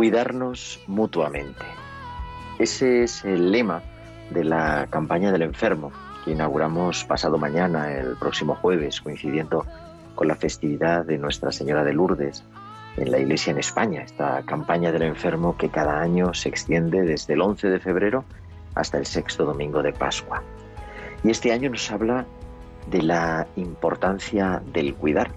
Cuidarnos mutuamente. Ese es el lema de la campaña del enfermo que inauguramos pasado mañana, el próximo jueves, coincidiendo con la festividad de Nuestra Señora de Lourdes en la Iglesia en España. Esta campaña del enfermo que cada año se extiende desde el 11 de febrero hasta el sexto domingo de Pascua. Y este año nos habla de la importancia del cuidar.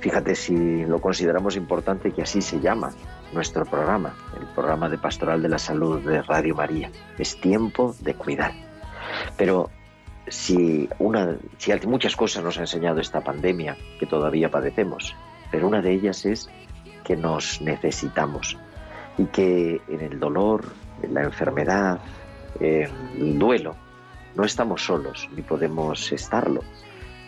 Fíjate si lo consideramos importante que así se llama nuestro programa, el programa de Pastoral de la Salud de Radio María. Es tiempo de cuidar. Pero si, una, si muchas cosas nos ha enseñado esta pandemia que todavía padecemos, pero una de ellas es que nos necesitamos y que en el dolor, en la enfermedad, en el duelo, no estamos solos ni podemos estarlo,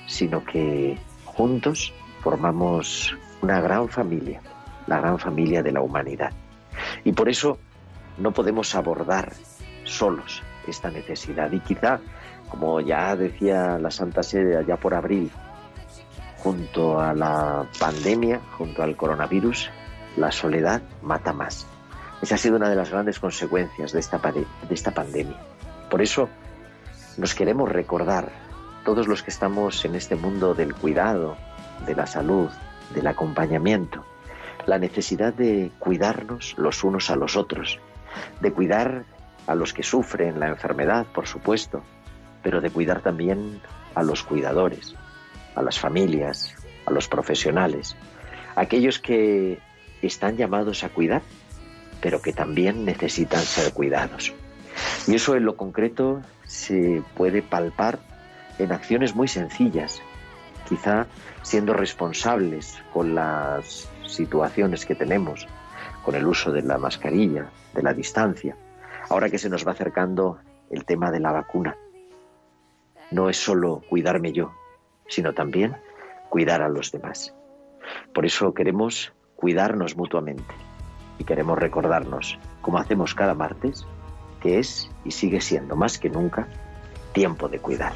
sino que juntos formamos una gran familia, la gran familia de la humanidad. Y por eso no podemos abordar solos esta necesidad. Y quizá, como ya decía la Santa Sede allá por abril, junto a la pandemia, junto al coronavirus, la soledad mata más. Esa ha sido una de las grandes consecuencias de esta, de esta pandemia. Por eso nos queremos recordar, todos los que estamos en este mundo del cuidado, de la salud, del acompañamiento, la necesidad de cuidarnos los unos a los otros, de cuidar a los que sufren la enfermedad, por supuesto, pero de cuidar también a los cuidadores, a las familias, a los profesionales, aquellos que están llamados a cuidar, pero que también necesitan ser cuidados. Y eso en lo concreto se puede palpar en acciones muy sencillas, quizá siendo responsables con las situaciones que tenemos, con el uso de la mascarilla, de la distancia, ahora que se nos va acercando el tema de la vacuna. No es solo cuidarme yo, sino también cuidar a los demás. Por eso queremos cuidarnos mutuamente y queremos recordarnos, como hacemos cada martes, que es y sigue siendo más que nunca tiempo de cuidar.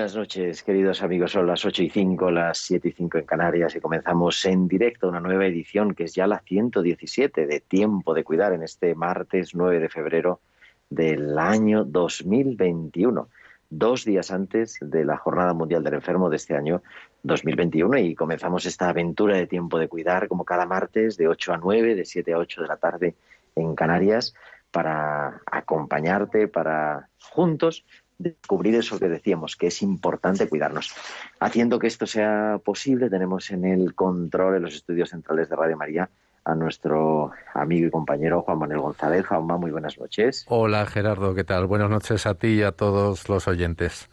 Buenas noches, queridos amigos. Son las 8 y 5, las 7 y 5 en Canarias y comenzamos en directo una nueva edición que es ya la 117 de Tiempo de Cuidar en este martes 9 de febrero del año 2021, dos días antes de la Jornada Mundial del Enfermo de este año 2021 y comenzamos esta aventura de Tiempo de Cuidar como cada martes de 8 a 9, de 7 a 8 de la tarde en Canarias para acompañarte, para juntos descubrir eso que decíamos, que es importante cuidarnos. Haciendo que esto sea posible, tenemos en el control de los estudios centrales de Radio María a nuestro amigo y compañero Juan Manuel González. Juanma, muy buenas noches. Hola Gerardo, ¿qué tal? Buenas noches a ti y a todos los oyentes.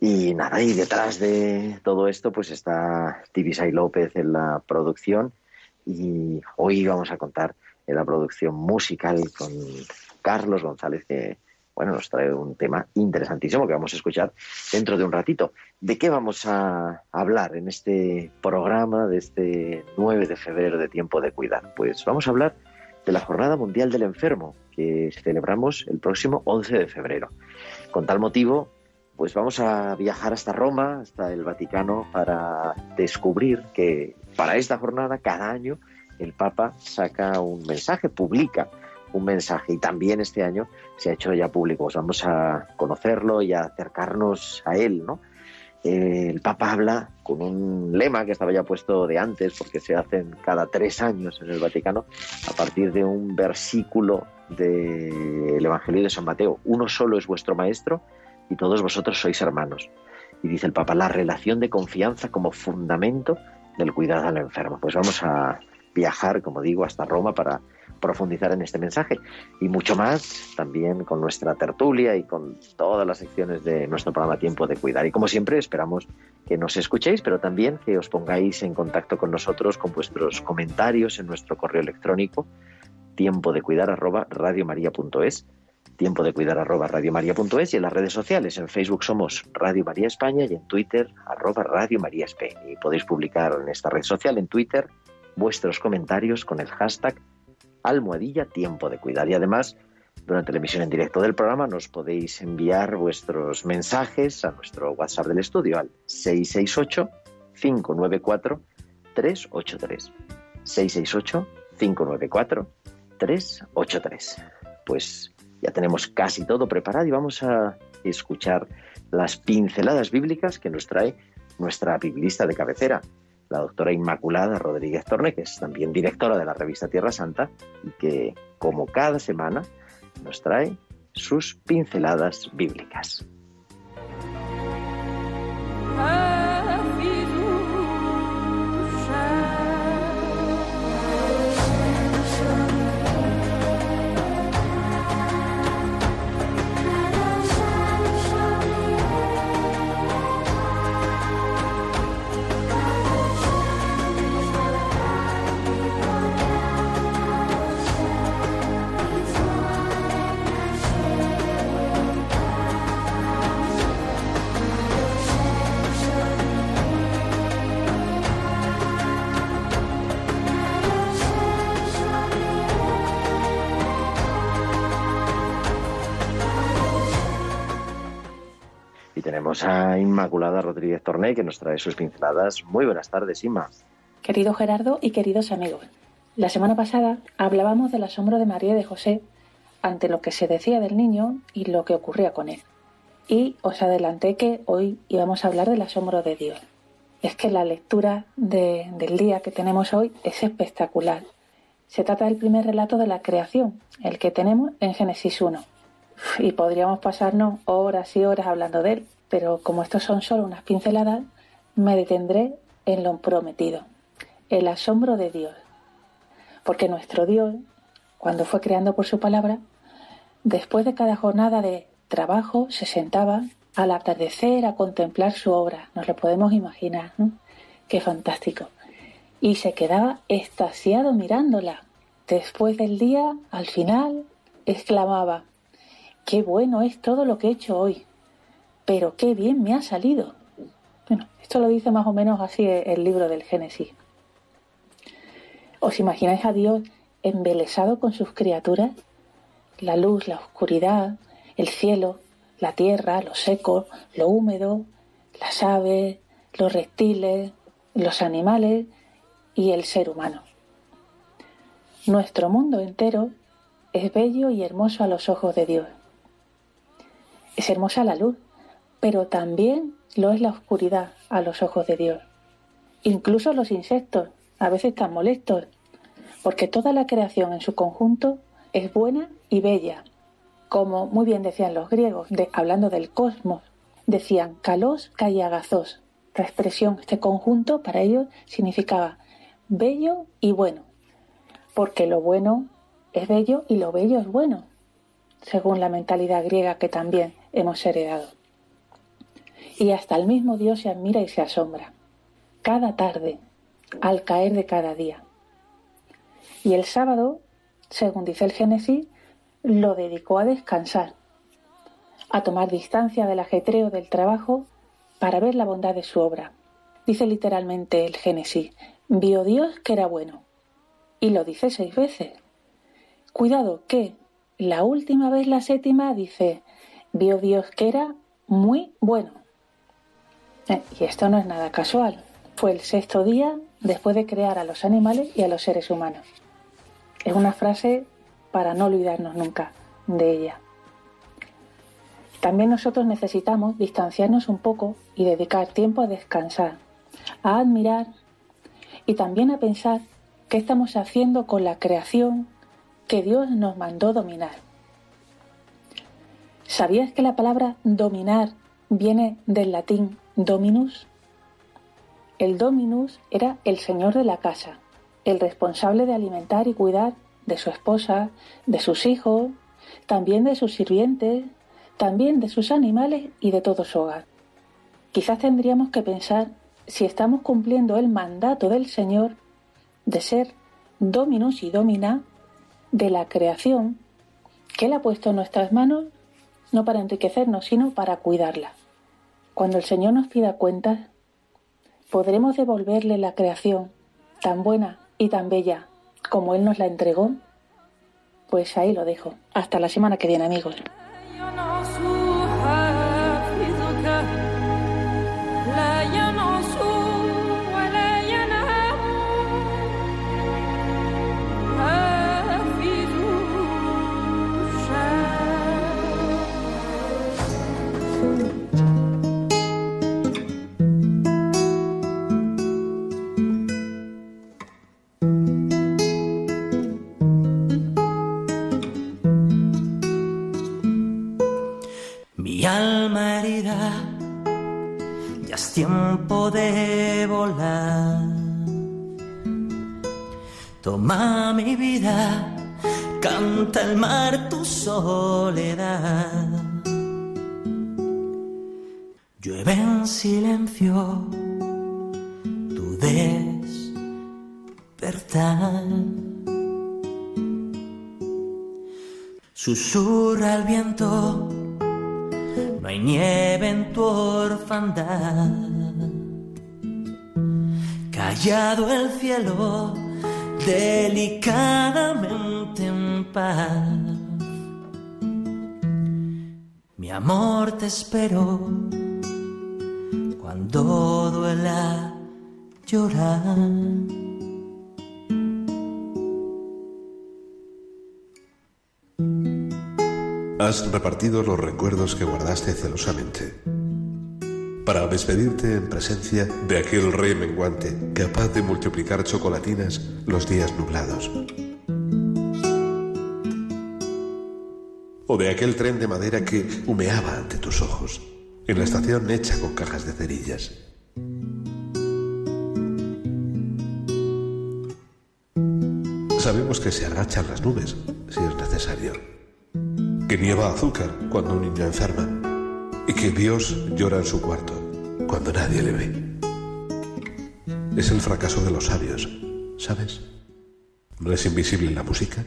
Y nada, y detrás de todo esto pues está Tibisay López en la producción y hoy vamos a contar en la producción musical con Carlos González que bueno, nos trae un tema interesantísimo que vamos a escuchar dentro de un ratito. ¿De qué vamos a hablar en este programa de este 9 de febrero de Tiempo de Cuidar? Pues vamos a hablar de la Jornada Mundial del Enfermo, que celebramos el próximo 11 de febrero. Con tal motivo, pues vamos a viajar hasta Roma, hasta el Vaticano, para descubrir que para esta jornada, cada año, el Papa saca un mensaje, publica un mensaje y también este año se ha hecho ya público. Pues vamos a conocerlo y a acercarnos a él, ¿no? Eh, el Papa habla con un lema que estaba ya puesto de antes, porque se hacen cada tres años en el Vaticano, a partir de un versículo del Evangelio de San Mateo. Uno solo es vuestro maestro y todos vosotros sois hermanos. Y dice el Papa, la relación de confianza como fundamento del cuidado al enfermo. Pues vamos a viajar, como digo, hasta Roma para profundizar en este mensaje y mucho más también con nuestra tertulia y con todas las secciones de nuestro programa Tiempo de Cuidar. Y como siempre esperamos que nos escuchéis, pero también que os pongáis en contacto con nosotros con vuestros comentarios en nuestro correo electrónico tiempo de cuidar arroba radiomaria.es tiempo de cuidar arroba radiomaria.es y en las redes sociales. En Facebook somos Radio María España y en Twitter arroba Radio María España. Y podéis publicar en esta red social, en Twitter, vuestros comentarios con el hashtag almohadilla tiempo de cuidar. Y además, durante la emisión en directo del programa nos podéis enviar vuestros mensajes a nuestro WhatsApp del estudio al 668 594 383. 668 594 383. Pues ya tenemos casi todo preparado y vamos a escuchar las pinceladas bíblicas que nos trae nuestra biblista de cabecera, la doctora Inmaculada Rodríguez Torne, que es también directora de la revista Tierra Santa y que, como cada semana, nos trae sus pinceladas bíblicas. Y tenemos a Inmaculada Rodríguez Torné que nos trae sus pinceladas. Muy buenas tardes, Inma. Querido Gerardo y queridos amigos, la semana pasada hablábamos del asombro de María y de José ante lo que se decía del niño y lo que ocurría con él. Y os adelanté que hoy íbamos a hablar del asombro de Dios. Es que la lectura de- del día que tenemos hoy es espectacular. Se trata del primer relato de la creación, el que tenemos en Génesis 1. Uf, Y podríamos pasarnos horas y horas hablando de él, pero como estos son solo unas pinceladas, me detendré en lo prometido, el asombro de Dios. Porque nuestro Dios, cuando fue creando por su palabra, después de cada jornada de trabajo, se sentaba al atardecer a contemplar su obra. Nos lo podemos imaginar. Qué fantástico. Y se quedaba extasiado mirándola. Después del día, al final, exclamaba, qué bueno es todo lo que he hecho hoy, pero qué bien me ha salido. Bueno, esto lo dice más o menos así el libro del Génesis. ¿Os imagináis a Dios embelesado con sus criaturas? La luz, la oscuridad, el cielo, la tierra, lo seco, lo húmedo, las aves, los reptiles, los animales y el ser humano. Nuestro mundo entero es bello y hermoso a los ojos de Dios. Es hermosa la luz, pero también lo es la oscuridad a los ojos de Dios. Incluso los insectos, a veces tan molestos, porque toda la creación en su conjunto es buena y bella. Como muy bien decían los griegos, hablando del cosmos, decían kalos kaiagazos. La expresión, este conjunto, para ellos significaba bello y bueno, porque lo bueno es bello y lo bello es bueno, según la mentalidad griega que también hemos heredado. Y hasta el mismo Dios se admira y se asombra, cada tarde, al caer de cada día. Y el sábado, según dice el Génesis, lo dedicó a descansar. a tomar distancia del ajetreo del trabajo para ver la bondad de su obra. Dice literalmente el Génesis, vio Dios que era bueno. Y lo dice seis veces. Cuidado que la última vez, la séptima, dice, vio Dios que era muy bueno. Eh, y esto no es nada casual. Fue el sexto día después de crear a los animales y a los seres humanos. Es una frase para no olvidarnos nunca de ella. También nosotros necesitamos distanciarnos un poco y dedicar tiempo a descansar, a admirar y también a pensar qué estamos haciendo con la creación que Dios nos mandó dominar. ¿Sabías que la palabra dominar viene del latín dominus? El dominus era el señor de la casa, el responsable de alimentar y cuidar de su esposa, de sus hijos, también de sus sirvientes, también de sus animales y de todo su hogar. Quizás tendríamos que pensar si estamos cumpliendo el mandato del Señor de ser dominus y domina de la creación que Él ha puesto en nuestras manos no para enriquecernos, sino para cuidarla. Cuando el Señor nos pida cuentas, podremos devolverle la creación tan buena y tan bella como Él nos la entregó. Pues ahí lo dejo. Hasta la semana que viene, amigos. Mi alma herida, ya es tiempo de volar. Toma mi vida, canta el mar tu soledad. Llueve en silencio tu despertar. Susurra el viento no hay nieve en tu orfandad. Callado el cielo, delicadamente en paz. Mi amor te espero cuando duela llorar. Has repartido los recuerdos que guardaste celosamente para despedirte en presencia de aquel rey menguante capaz de multiplicar chocolatinas los días nublados. O de aquel tren de madera que humeaba ante tus ojos en la estación hecha con cajas de cerillas. Sabemos que se agachan las nubes si es necesario que nieva azúcar cuando un niño enferma y que Dios llora en su cuarto cuando nadie le ve. Es el fracaso de los sabios, ¿sabes? ¿No es invisible la música?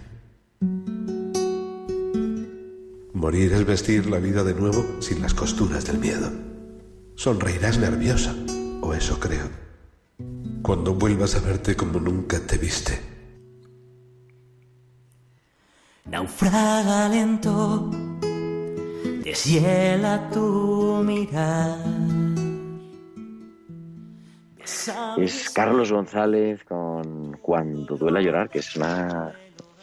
Morir es vestir la vida de nuevo sin las costuras del miedo. Sonreirás nerviosa, o eso creo, cuando vuelvas a verte como nunca te viste. Naufraga lento, deshiela tu mirar. Es Carlos González con Cuando duela llorar, que es un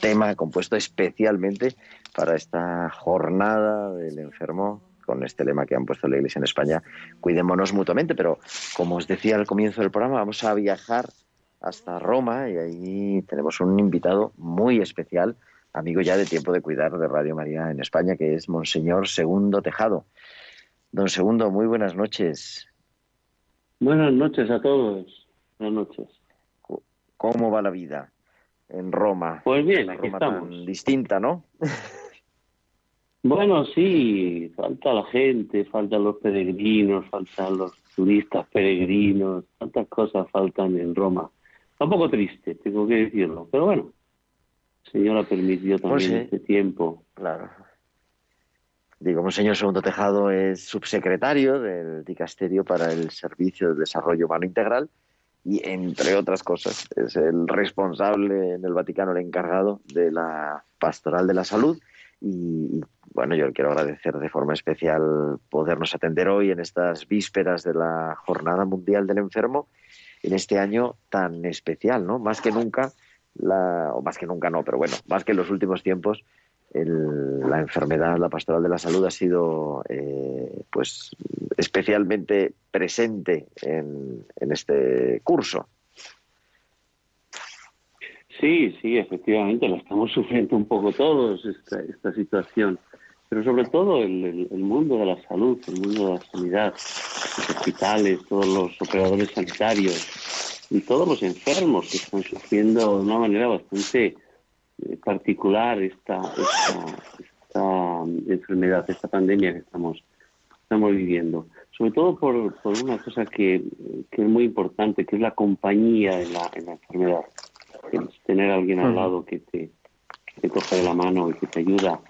tema compuesto especialmente para esta jornada del enfermo, con este lema que han puesto la Iglesia en España, cuidémonos mutuamente. Pero como os decía al comienzo del programa, vamos a viajar hasta Roma y ahí tenemos un invitado muy especial, amigo ya de tiempo de cuidar de Radio María en España, que es Monseñor Segundo Tejado. Don Segundo, muy buenas noches. Buenas noches a todos. Buenas noches. ¿Cómo va la vida en Roma? Pues bien, aquí Roma estamos. tan distinta, ¿no? Bueno, sí, falta la gente, faltan los peregrinos, faltan los turistas peregrinos, tantas cosas faltan en Roma. Está un poco triste, tengo que decirlo, pero bueno, Señor ha permitido también Pues sí. este tiempo. Claro. Digo, Monseñor Segundo Tejado es subsecretario del Dicasterio para el Servicio de Desarrollo Humano Integral y, entre otras cosas, es el responsable en el Vaticano, el encargado de la Pastoral de la Salud. Y, bueno, yo le quiero agradecer de forma especial podernos atender hoy en estas vísperas de la Jornada Mundial del Enfermo, en este año tan especial, ¿no? Más que nunca, la, o más que nunca no, pero bueno, más que en los últimos tiempos, el- la enfermedad, la pastoral de la salud ha sido eh, pues especialmente presente en, en este curso. Sí, sí, efectivamente, la estamos sufriendo un poco todos, esta, esta situación. Pero sobre todo el, el- el mundo de la salud, el mundo de la sanidad, los hospitales, todos los operadores sanitarios y todos los enfermos que están sufriendo de una manera bastante eh, particular esta, esta, esta enfermedad, esta pandemia que estamos, estamos viviendo. Sobre todo por, por una cosa que, que es muy importante, que es la compañía en la, en la enfermedad. Es tener a alguien al lado que te, que te coja de la mano y que te ayuda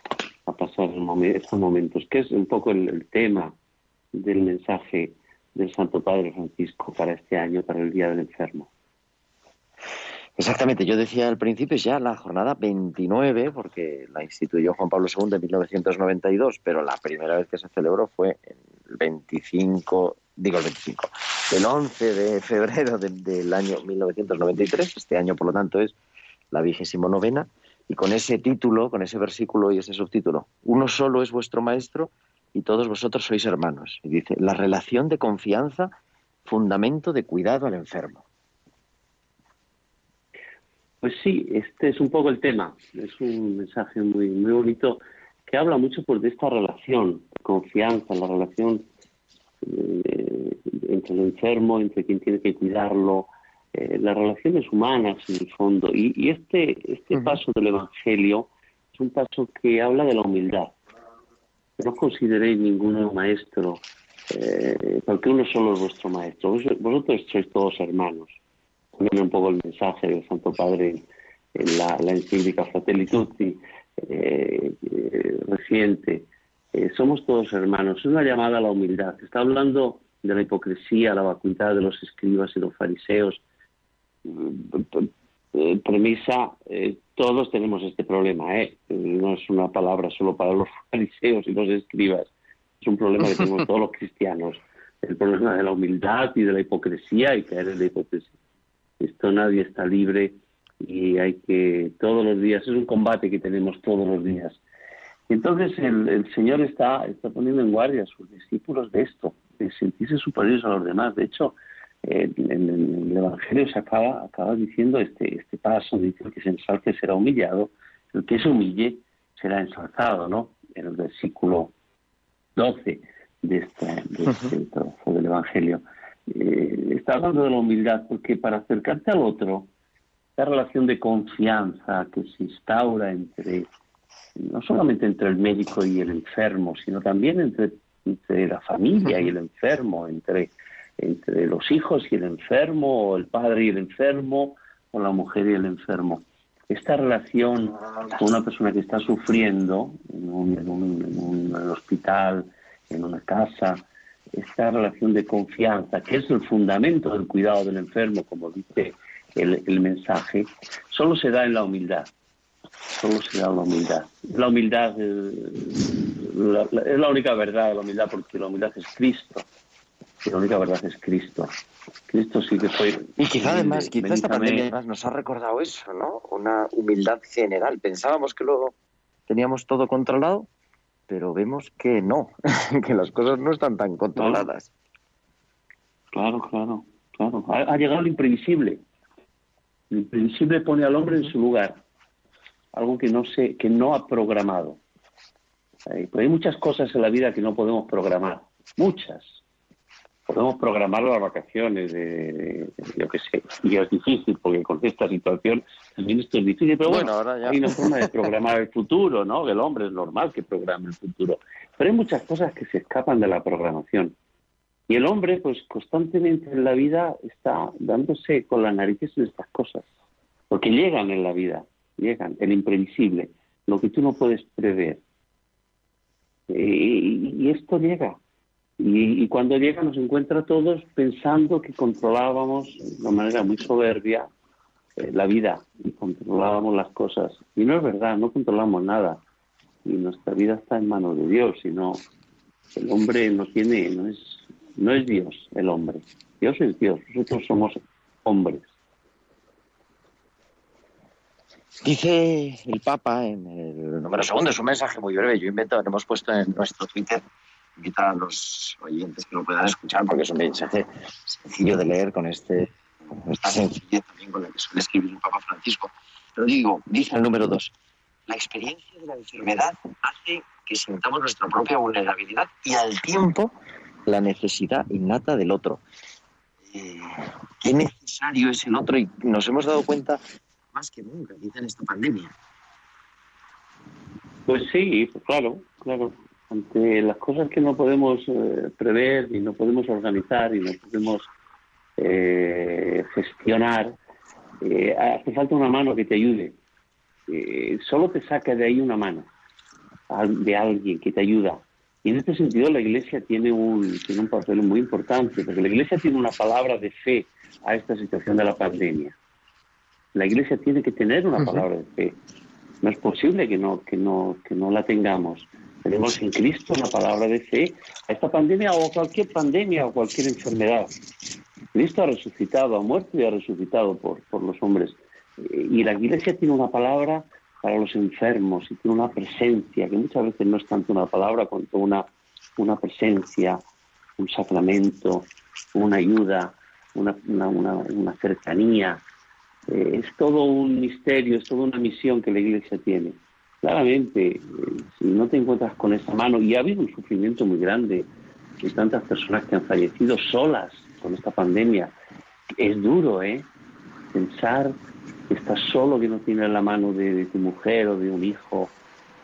a pasar estos momentos, que es un poco el, el tema del mensaje del Santo Padre Francisco para este año, para el Día del Enfermo. Exactamente, yo decía al principio es ya la jornada 29, porque la instituyó Juan Pablo II en 1992, pero la primera vez que se celebró fue el 25, digo el 25, el 11 de febrero de- del año 1993, este año por lo tanto es la vigésimo novena, y con ese título, con ese versículo y ese subtítulo, uno solo es vuestro maestro y todos vosotros sois hermanos. Y dice, la relación de confianza, fundamento de cuidado al enfermo. Pues sí, este es un poco el tema. Es un mensaje muy, muy bonito que habla mucho pues, de esta relación confianza, la relación eh, entre el enfermo, entre quien tiene que cuidarlo, eh, las relaciones humanas en el fondo. Y, y este, este paso del Evangelio es un paso que habla de la humildad. No consideréis ninguno maestro, eh, porque uno solo es vuestro maestro. Vos- Vosotros sois todos hermanos también un poco el mensaje del Santo Padre en la, encíclica Fratelli Tutti eh, eh, reciente. Somos todos hermanos. Es una llamada a la humildad. Está hablando de la hipocresía, la vacuidad de los escribas y los fariseos. Eh, premisa, eh, todos tenemos este problema. ¿eh? No es una palabra solo para los fariseos y los escribas. Es un problema que tenemos todos los cristianos. El problema de la humildad y de la hipocresía y caer en la hipocresía. Esto nadie está libre y hay que todos los días, es un combate que tenemos todos los días. Entonces el, el Señor está, está poniendo en guardia a sus discípulos de esto, de sentirse superiores a los demás. De hecho, en, en el Evangelio se acaba, acaba diciendo este, este paso, dice el que se ensalce será humillado, el que se humille será ensalzado, ¿no? En el versículo 12 de este, de este trozo del Evangelio. Eh, está hablando de la humildad, porque para acercarte al otro, esta relación de confianza que se instaura entre, no solamente entre el médico y el enfermo, sino también entre, entre la familia y el enfermo, entre, entre los hijos y el enfermo, o el padre y el enfermo, o la mujer y el enfermo. Esta relación con una persona que está sufriendo en un, hospital, en una casa, esta relación de confianza, que es el fundamento del cuidado del enfermo, como dice el, el mensaje, solo se da en la humildad. Solo se da en la humildad. La humildad eh, la- la- es la única verdad, la humildad, porque la humildad es Cristo. Y la única verdad es Cristo. Cristo sí que fue. Y quizá además, quizá esta pandemia además nos ha recordado eso, ¿no? Una humildad general. Pensábamos que luego teníamos todo controlado, pero vemos que no, que las cosas no están tan controladas. Claro, claro, claro. Ha, ha llegado lo imprevisible. Lo imprevisible pone al hombre en su lugar. Algo que no se, que no ha programado. Pero hay muchas cosas en la vida que no podemos programar. Muchas. Podemos programar las vacaciones, de, de- yo qué sé. Y es difícil porque con esta situación también esto es difícil. Pero bueno, Bueno, ahora ya. hay una forma de programar el futuro, ¿no? El hombre es normal que programe el futuro. Pero hay muchas cosas que se escapan de la programación. Y el hombre, pues constantemente en la vida está dándose con las narices en estas cosas. Porque llegan en la vida, llegan, el imprevisible, lo que tú no puedes prever. Y, y esto llega. Y, y cuando llega nos encuentra a todos pensando que controlábamos de una manera muy soberbia eh, la vida y controlábamos las cosas. Y no es verdad, no controlamos nada. Y nuestra vida está en manos de Dios, y no el hombre no tiene, no es, no es Dios el hombre. Dios es Dios, nosotros somos hombres. Dice el Papa en el número segundo de su mensaje muy breve, yo invento, lo hemos puesto en nuestro Twitter, invitar a los oyentes que lo puedan escuchar porque es un mensaje sencillo de leer con este esta sencillez también con la que suele escribir el Papa Francisco. Pero digo, dice el número dos, la experiencia de la enfermedad hace que sintamos nuestra propia vulnerabilidad y al tiempo la necesidad innata del otro. Eh, qué necesario es el otro y nos hemos dado cuenta más que nunca, quizá en esta pandemia. Pues sí, claro, claro. Ante las cosas que no podemos eh, prever y no podemos organizar y no podemos eh, gestionar, eh, hace falta una mano que te ayude. Eh, solo te saca de ahí una mano de alguien que te ayuda. Y en este sentido la Iglesia tiene un, tiene un papel muy importante, porque la Iglesia tiene una palabra de fe a esta situación de la pandemia. La Iglesia tiene que tener una palabra de fe. No es posible que no, que no, que no la tengamos. Tenemos en Cristo una palabra de fe a esta pandemia o a cualquier pandemia o cualquier enfermedad. Cristo ha resucitado, ha muerto y ha resucitado por, por los hombres. Eh, Y la Iglesia tiene una palabra para los enfermos y tiene una presencia, que muchas veces no es tanto una palabra cuanto una, una presencia, un sacramento, una ayuda, una, una, una, una cercanía. Eh, es todo un misterio, es toda una misión que la Iglesia tiene. Claramente, eh, si no te encuentras con esa mano, y ha habido un sufrimiento muy grande de tantas personas que han fallecido solas con esta pandemia, es duro, ¿eh? Pensar que estás solo, que no tienes la mano de, tu mujer o de un hijo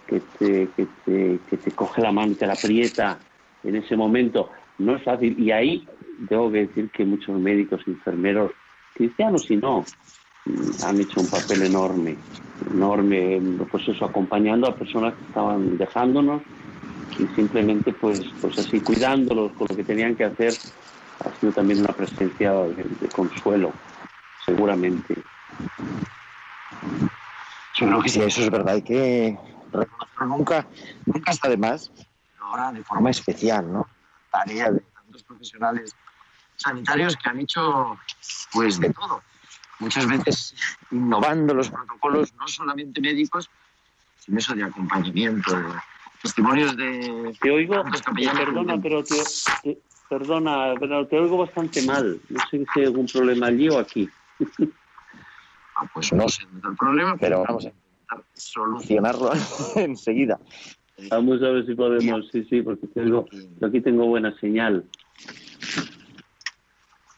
que te, que, te, que te coge la mano y te la aprieta en ese momento. No es fácil. Y ahí tengo que decir que muchos médicos, enfermeros, cristianos y no, han hecho un papel enorme, enorme, pues eso, acompañando a personas que estaban dejándonos y simplemente pues, pues así cuidándolos con lo que tenían que hacer ha sido también una presencia de, de consuelo, seguramente. Yo creo que sí, eso es verdad. Hay que reconocerlo nunca, nunca está de más, pero ahora de forma especial, ¿no? Tarea de tantos profesionales sanitarios que han hecho, pues, de todo. Muchas veces innovando los protocolos, no solamente médicos, sino eso de acompañamiento, de testimonios de... Te oigo, perdona, pero te, te- perdona, pero te oigo bastante mal. No sé si hay algún problema allí o aquí. Ah, pues no sé dónde está el problema, pero vamos a intentar solucionarlo enseguida. Vamos a ver si podemos, sí, sí, porque aquí tengo buena señal.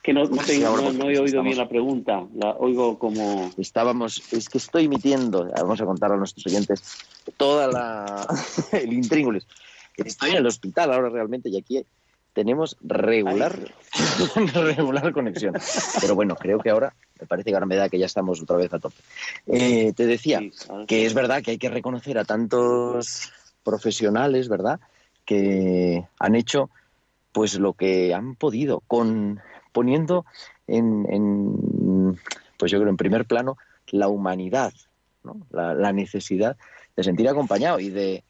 Que no, no, Sí, tengo- no- no he estamos- oído bien la pregunta, la oigo como... Estábamos, es que estoy emitiendo, vamos a contar a nuestros oyentes, toda la el intríngulis. Estoy en el hospital ahora realmente y aquí tenemos regular, regular conexión. Pero bueno, creo que ahora, me parece que ahora me da que ya estamos otra vez a tope. Eh, te decía Sí, que es verdad que hay que reconocer a tantos profesionales, ¿verdad? Que han hecho pues lo que han podido, con poniendo en, en, pues yo creo en primer plano la humanidad, ¿no? la, la necesidad de sentir acompañado y de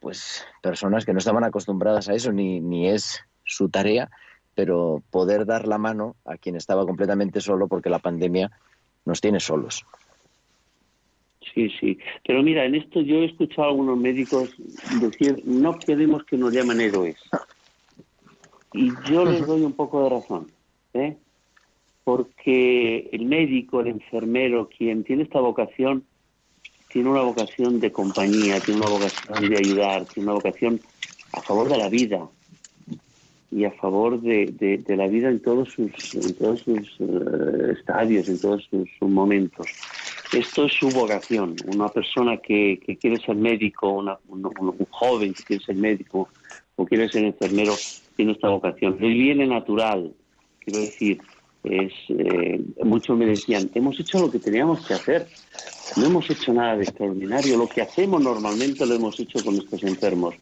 pues personas que no estaban acostumbradas a eso ni, ni es su tarea, pero poder dar la mano a quien estaba completamente solo porque la pandemia nos tiene solos. Sí, sí. Pero mira, en esto yo he escuchado a algunos médicos decir, no queremos que nos llamen héroes. Y yo les doy un poco de razón, ¿eh? Porque el médico, el enfermero, quien tiene esta vocación, tiene una vocación de compañía, tiene una vocación de ayudar, tiene una vocación a favor de la vida y a favor de, la vida en todos sus, en todos sus eh, estadios, en todos sus, sus momentos. Esto es su vocación. Una persona que, quiere ser médico, un joven que quiere ser médico o quiere ser enfermero, tiene esta vocación. Le viene natural. Quiero decir, es, eh, muchos me decían, hemos hecho lo que teníamos que hacer. No hemos hecho nada de extraordinario. Lo que hacemos normalmente lo hemos hecho con estos enfermos.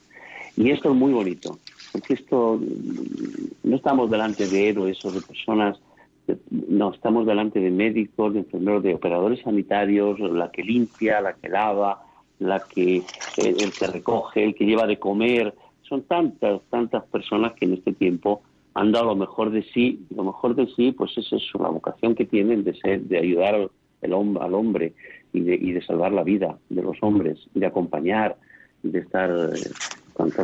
Y esto es muy bonito, porque esto mm, no estamos delante de héroes o de personas, no, estamos delante de médicos, de enfermeros, de operadores sanitarios, la que limpia, la que lava, la que el, el que recoge, el que lleva de comer. Son tantas, tantas personas que en este tiempo han dado lo mejor de sí. Lo mejor de sí, pues es eso, la vocación que tienen de ser, de ayudar al, el hom- al hombre y de, y de salvar la vida de los hombres, y de acompañar, y de estar eh,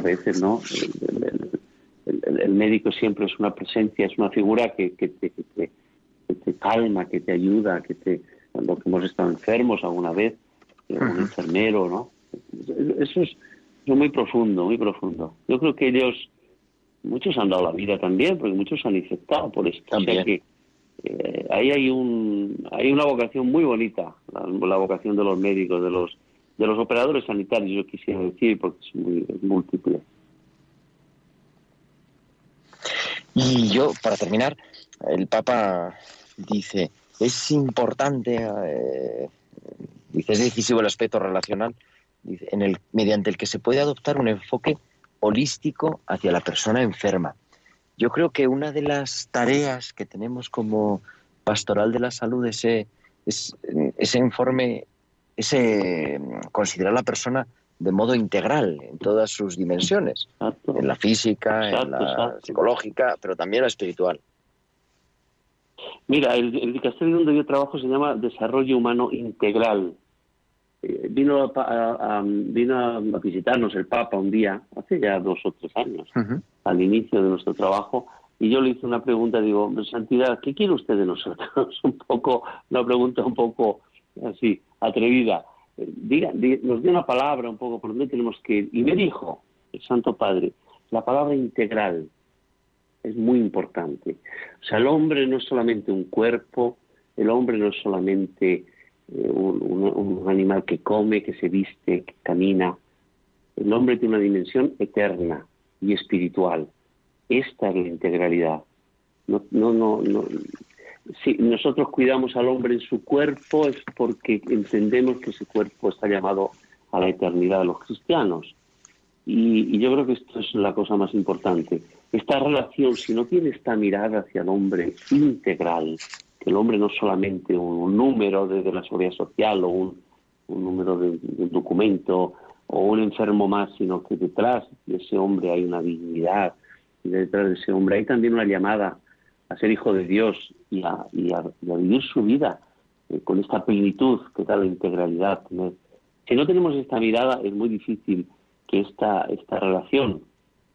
veces, ¿no? El, el- el- el médico siempre es una presencia, es una figura que, que te, que te- que te calma, que te ayuda, que te cuando hemos estado enfermos alguna vez, eh, un enfermero, ¿no? Eso es, eso es muy profundo, muy profundo. Yo creo que ellos, muchos han dado la vida también, porque muchos se han infectado por esto. O sea También. que eh, ahí hay un hay una vocación muy bonita, la, la vocación de los médicos, de los de los operadores sanitarios, yo quisiera decir, porque es muy es múltiple. Y yo, para terminar, el Papa dice, es importante, eh, dice, es decisivo el aspecto relacional, dice, en el, mediante el que se puede adoptar un enfoque holístico hacia la persona enferma. Yo creo que una de las tareas que tenemos como pastoral de la salud es ese, es- ese informe, ese considerar a la persona de modo integral en todas sus dimensiones, Exacto. en la física, en la exacto. psicológica, pero también la espiritual. Mira, el, el dicasterio donde yo trabajo se llama Desarrollo Humano Integral. Eh, vino, a, a- a- vino a visitarnos el Papa un día, hace ya dos o tres años, al inicio de nuestro trabajo, y yo le hice una pregunta, digo, Santidad, ¿qué quiere usted de nosotros? un poco, una pregunta un poco así, atrevida. Eh, Diga, di- nos dio una palabra un poco por dónde tenemos que ir. Y me dijo, el Santo Padre, la palabra integral es muy importante. O sea, el hombre no es solamente un cuerpo, el hombre no es solamente un, un- un animal que come, que se viste, que camina. El hombre tiene una dimensión eterna y espiritual. Esta es la integralidad. No, no, no, no. Si nosotros cuidamos al hombre en su cuerpo es porque entendemos que ese cuerpo está llamado a la eternidad de los cristianos. Y, y yo creo que esto es la cosa más importante. Esta relación, si no tiene esta mirada hacia el hombre integral, el hombre no es solamente un, número de, de la seguridad social o un, un número de, de documento o un enfermo más, sino que detrás de ese hombre hay una dignidad y detrás de ese hombre hay también una llamada a ser hijo de Dios y a, y a- vivir su vida eh, con esta plenitud que da la integralidad. Si no tenemos esta mirada es muy difícil que esta, esta relación,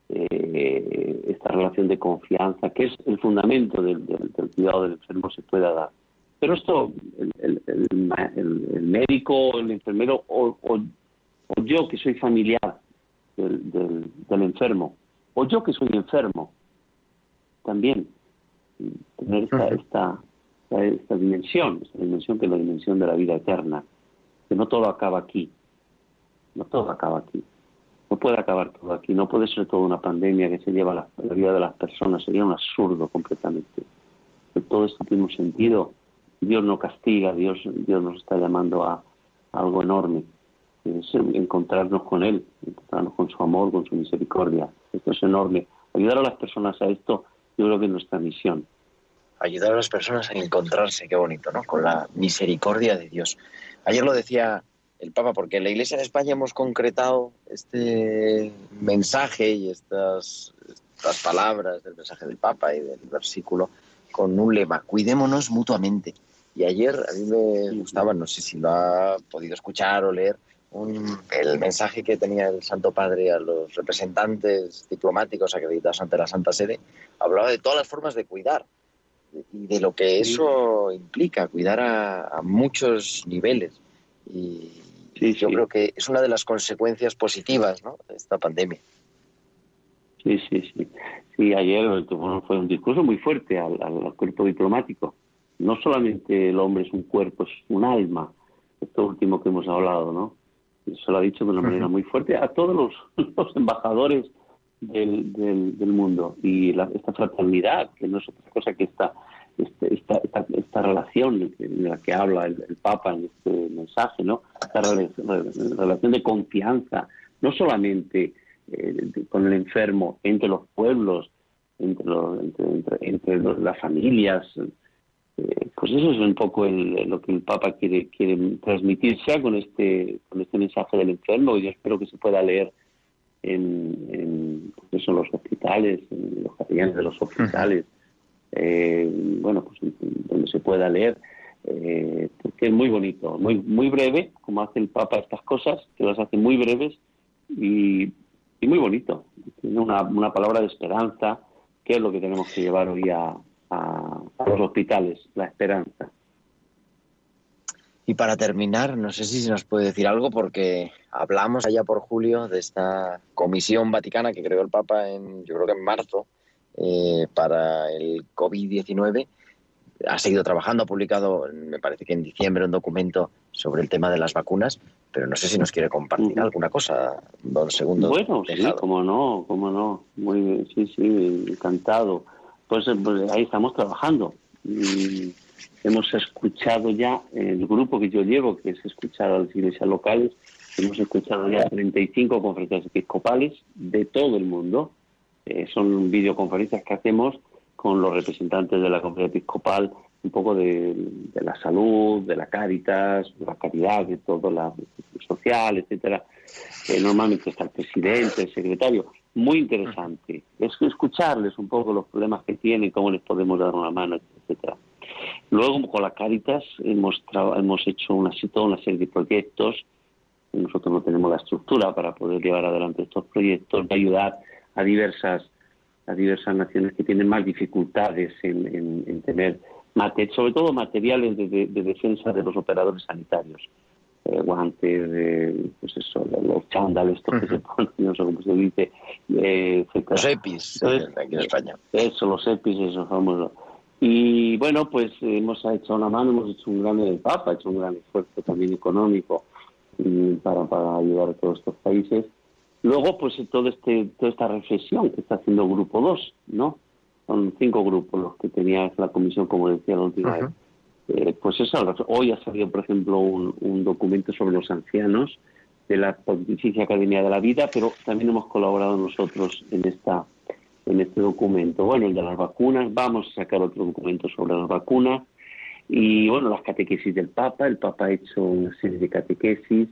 eh, esta relación de confianza, que es el fundamento del, del- del cuidado del enfermo, se pueda dar. Pero esto, el, el- el médico, el enfermero o, o- o yo que soy familiar del, del- del enfermo, o yo que soy enfermo, también tener esta, esta, esta, esta dimensión, esta dimensión que es la dimensión de la vida eterna, que no todo acaba aquí, no todo acaba aquí, no puede acabar todo aquí, no puede ser toda una pandemia que se lleva la, la vida de las personas, sería un absurdo completamente. Todo esto tiene un sentido, Dios no castiga, Dios, Dios nos está llamando a, algo enorme, encontrarnos con Él, encontrarnos con su amor, con su misericordia, esto es enorme. Ayudar a las personas a esto, yo creo que es nuestra misión. Ayudar a las personas a encontrarse, qué bonito, ¿no? Con la misericordia de Dios. Ayer lo decía el Papa, porque en la Iglesia en España hemos concretado este mensaje y estas, estas palabras del mensaje del Papa y del versículo con un lema, cuidémonos mutuamente. Y ayer a mí me gustaba, no sé si lo ha podido escuchar o leer, un- el mensaje que tenía el Santo Padre a los representantes diplomáticos acreditados ante la Santa Sede, hablaba de todas las formas de cuidar y de lo que eso implica, cuidar a, a muchos niveles. Y Sí, yo sí. creo que es una de las consecuencias positivas ¿no? de esta pandemia. Sí, sí, sí. Sí, ayer fue un discurso muy fuerte al, al cuerpo diplomático. No solamente el hombre es un cuerpo, es un alma. Esto último que hemos hablado, ¿no? Se lo ha dicho de una manera muy fuerte a todos los, los embajadores del, del, del mundo. Y la- esta fraternidad, que no es otra cosa que esta, este- esta, esta, esta relación de la que habla el, el Papa en este mensaje, ¿no? Esta re- relación de confianza, no solamente eh, de- con el enfermo entre los pueblos, entre, los- entre, entre- entre los- las familias. Eh, pues eso es un poco el- lo que el Papa quiere, quiere transmitir ya con este, con este mensaje del enfermo y yo espero que se pueda leer en, en, pues eso, en los hospitales, en los capellanes de los hospitales, eh, bueno, pues donde se pueda leer, eh, porque es muy bonito, muy muy breve, como hace el Papa estas cosas, que las hace muy breves y, muy bonito. Tiene una, una palabra de esperanza, que es lo que tenemos que llevar hoy a- a los hospitales, la esperanza. Y para terminar, no sé si se nos puede decir algo, porque hablamos allá por julio de esta comisión vaticana que creó el Papa en, yo creo que en marzo, eh, para el COVID-19. Ha seguido trabajando, ha publicado, me parece que en diciembre, un documento sobre el tema de las vacunas, pero no sé si nos quiere compartir alguna cosa, don Segundo. Bueno, sí, cómo no, cómo no. Muy bien, sí, sí, encantado. Pues, eh, pues ahí estamos trabajando. Y hemos escuchado ya, el grupo que yo llevo, que es escuchar a las iglesias locales, hemos escuchado ya 35 conferencias episcopales de todo el mundo. Eh, son videoconferencias que hacemos con los representantes de la conferencia episcopal, un poco de, la salud, de la Cáritas, de la caridad, de todo la social, etcétera. Eh, normalmente está el presidente, el secretario. Muy interesante. Es escucharles un poco los problemas que tienen, cómo les podemos dar una mano, etcétera. Luego, con la Cáritas, hemos, hemos hecho una, toda una serie de proyectos. Nosotros no tenemos la estructura para poder llevar adelante estos proyectos, de ayudar a diversas a diversas naciones que tienen más dificultades en, en- en tener, mate- sobre todo materiales de, de- de defensa de los operadores sanitarios. Eh, guantes, eh, pues eso, los- chándales, estos que se ponen, no sé cómo se dice, eh. Los EPIs, Entonces, eh, aquí en España. Eso, los EPIs, esos famosos. Y bueno, pues hemos hecho una mano, hemos hecho un gran, el Papa ha hecho un gran esfuerzo también económico mm, para, para ayudar a todos estos países. Luego, pues todo este, toda esta reflexión que está haciendo Grupo 2, ¿no? Son cinco grupos los que tenía la comisión, como decía la última vez. Eh, pues eso, hoy ha salido, por ejemplo, un, un documento sobre los ancianos de la Pontificia Academia de la Vida, pero también hemos colaborado nosotros en esta en este documento. Bueno, el de las vacunas, vamos a sacar otro documento sobre las vacunas y bueno, las catequesis del Papa. El Papa ha hecho una serie de catequesis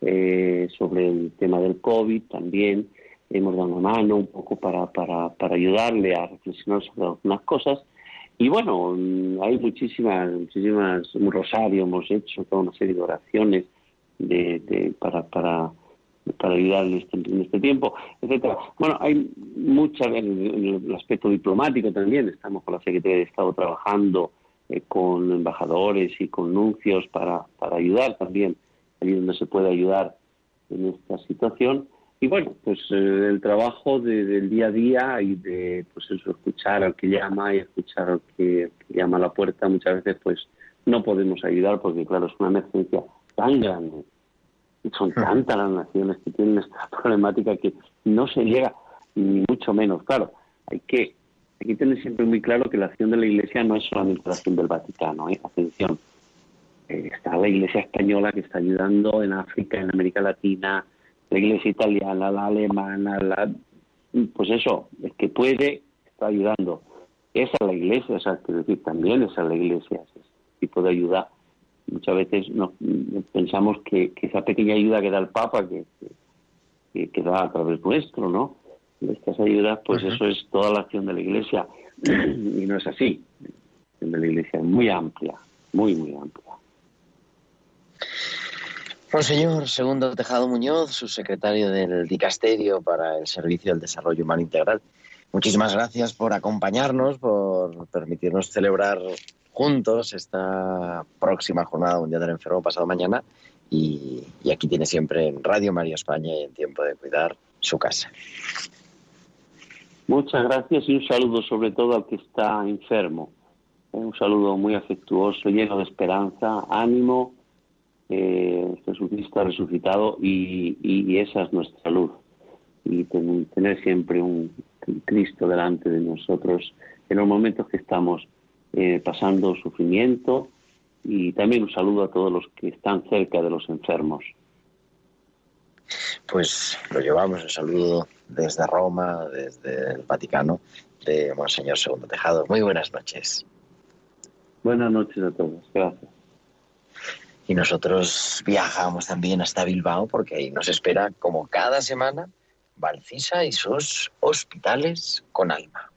eh, sobre el tema del COVID también. Hemos dado una mano un poco para, para, para ayudarle a reflexionar sobre algunas cosas. Y bueno, mm, hay muchísimas, muchísimas, un rosario hemos hecho, toda una serie de oraciones de, para, para, para ayudar en este, en este tiempo, etcétera. Bueno, hay muchas, en, en el aspecto diplomático también, estamos con la Secretaría de Estado trabajando eh, con embajadores y con nuncios para, para ayudar también, allí donde se puede ayudar en esta situación. Y bueno, pues eh, el trabajo de- del día a día y de pues eso, escuchar al que llama y escuchar al que, al que llama a la puerta, muchas veces pues no podemos ayudar porque claro, es una emergencia tan grande y son tantas las naciones que tienen esta problemática que no se llega ni mucho menos. Claro, hay que, hay que tener siempre muy claro que la acción de la Iglesia no es solamente la acción del Vaticano, ¿eh? atención. Eh, está la Iglesia española que está ayudando en África, en América Latina, la Iglesia italiana, la alemana, la pues eso, es que puede, está ayudando. Esa es la Iglesia, o sea, quiero decir, también esa es la Iglesia, ese tipo de ayuda. Muchas veces nos, pensamos que, que esa pequeña ayuda que da el Papa, que, que, que da a través nuestro, ¿no? Estas ayudas, pues eso es toda la acción de la Iglesia. Y no es así. La acción de la Iglesia es muy amplia, muy, muy amplia. Monseñor Segundo Tejado Muñoz, subsecretario del Dicasterio para el Servicio del Desarrollo Humano Integral. Muchísimas gracias por acompañarnos, por permitirnos celebrar juntos esta próxima Jornada Mundial del Enfermo pasado mañana. Y, y aquí tiene siempre en Radio María España y en Tiempo de Cuidar su casa. Muchas gracias y un saludo sobre todo al que está enfermo. Un saludo muy afectuoso, lleno de esperanza, ánimo. Eh, Jesucristo ha resucitado y, y esa es nuestra luz. Y ten- tener siempre un Cristo delante de nosotros en los momentos que estamos eh, pasando sufrimiento y también un saludo a todos los que están cerca de los enfermos. Pues lo llevamos, el saludo desde Roma, desde el Vaticano, de Monseñor Segundo Tejado. Muy buenas noches. Buenas noches a todos. Gracias. Y nosotros viajamos también hasta Bilbao porque ahí nos espera, como cada semana, Valcisa y sus hospitales con alma.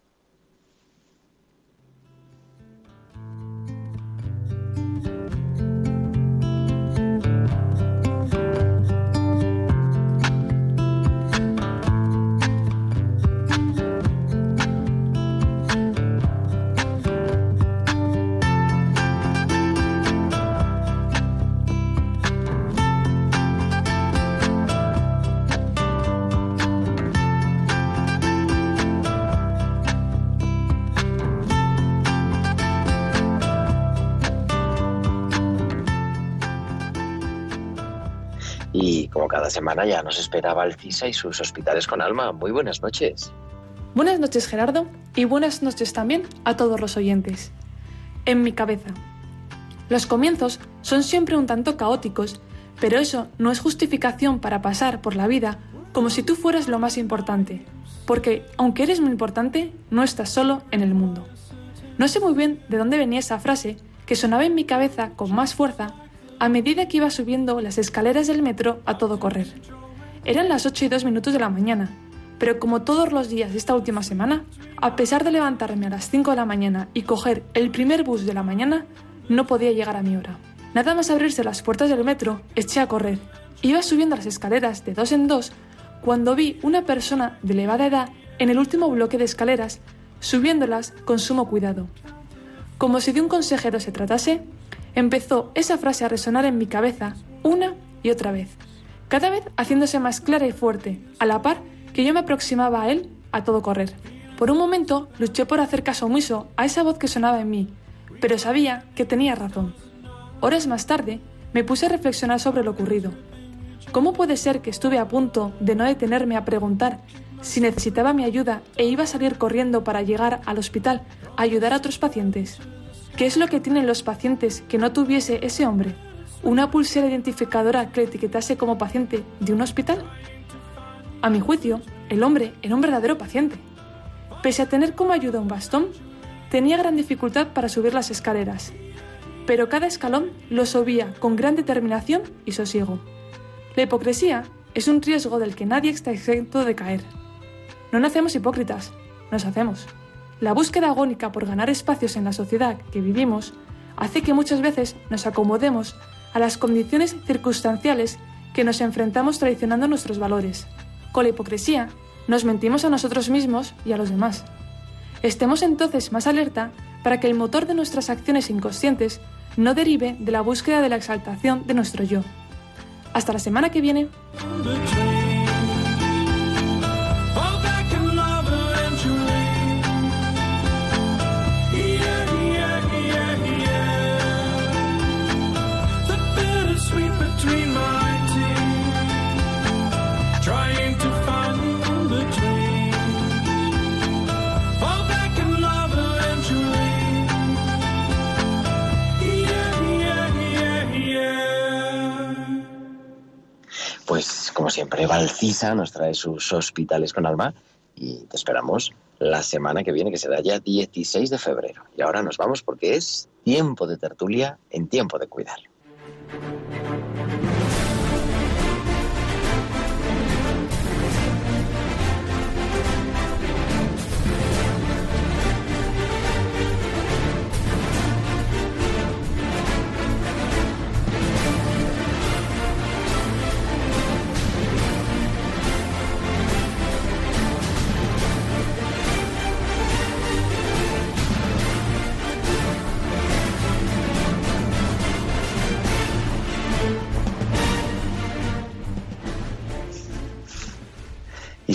Como cada semana ya nos espera Valcisa y sus hospitales con alma. Muy buenas noches. Buenas noches Gerardo y buenas noches también a todos los oyentes. En mi cabeza. Los comienzos son siempre un tanto caóticos, pero eso no es justificación para pasar por la vida como si tú fueras lo más importante, porque aunque eres muy importante, no estás solo en el mundo. No sé muy bien de dónde venía esa frase que sonaba en mi cabeza con más fuerza a medida que iba subiendo las escaleras del metro a todo correr. Eran las 8 y 2 minutos de la mañana, pero como todos los días de esta última semana, a pesar de levantarme a las 5 de la mañana y coger el primer bus de la mañana, no podía llegar a mi hora. Nada más abrirse las puertas del metro, eché a correr. Iba subiendo las escaleras de dos en dos cuando vi una persona de elevada edad en el último bloque de escaleras, subiéndolas con sumo cuidado. Como si de un consejero se tratase, empezó esa frase a resonar en mi cabeza una y otra vez, cada vez haciéndose más clara y fuerte, a la par que yo me aproximaba a él a todo correr. Por un momento luché por hacer caso omiso a esa voz que sonaba en mí, pero sabía que tenía razón. Horas más tarde me puse a reflexionar sobre lo ocurrido. ¿Cómo puede ser que estuve a punto de no detenerme a preguntar si necesitaba mi ayuda e iba a salir corriendo para llegar al hospital a ayudar a otros pacientes? ¿Qué es lo que tienen los pacientes que no tuviese ese hombre? ¿Una pulsera identificadora que le etiquetase como paciente de un hospital? A mi juicio, el hombre era un verdadero paciente. Pese a tener como ayuda un bastón, tenía gran dificultad para subir las escaleras, pero cada escalón lo subía con gran determinación y sosiego. La hipocresía es un riesgo del que nadie está exento de caer. No nacemos hipócritas, nos hacemos. La búsqueda agónica por ganar espacios en la sociedad que vivimos hace que muchas veces nos acomodemos a las condiciones circunstanciales que nos enfrentamos traicionando nuestros valores. Con la hipocresía, nos mentimos a nosotros mismos y a los demás. Estemos entonces más alerta para que el motor de nuestras acciones inconscientes no derive de la búsqueda de la exaltación de nuestro yo. Hasta la semana que viene. Como siempre, Valcisa nos trae sus hospitales con alma y te esperamos la semana que viene, que será ya 16 de febrero. Y ahora nos vamos porque es tiempo de tertulia en tiempo de cuidar.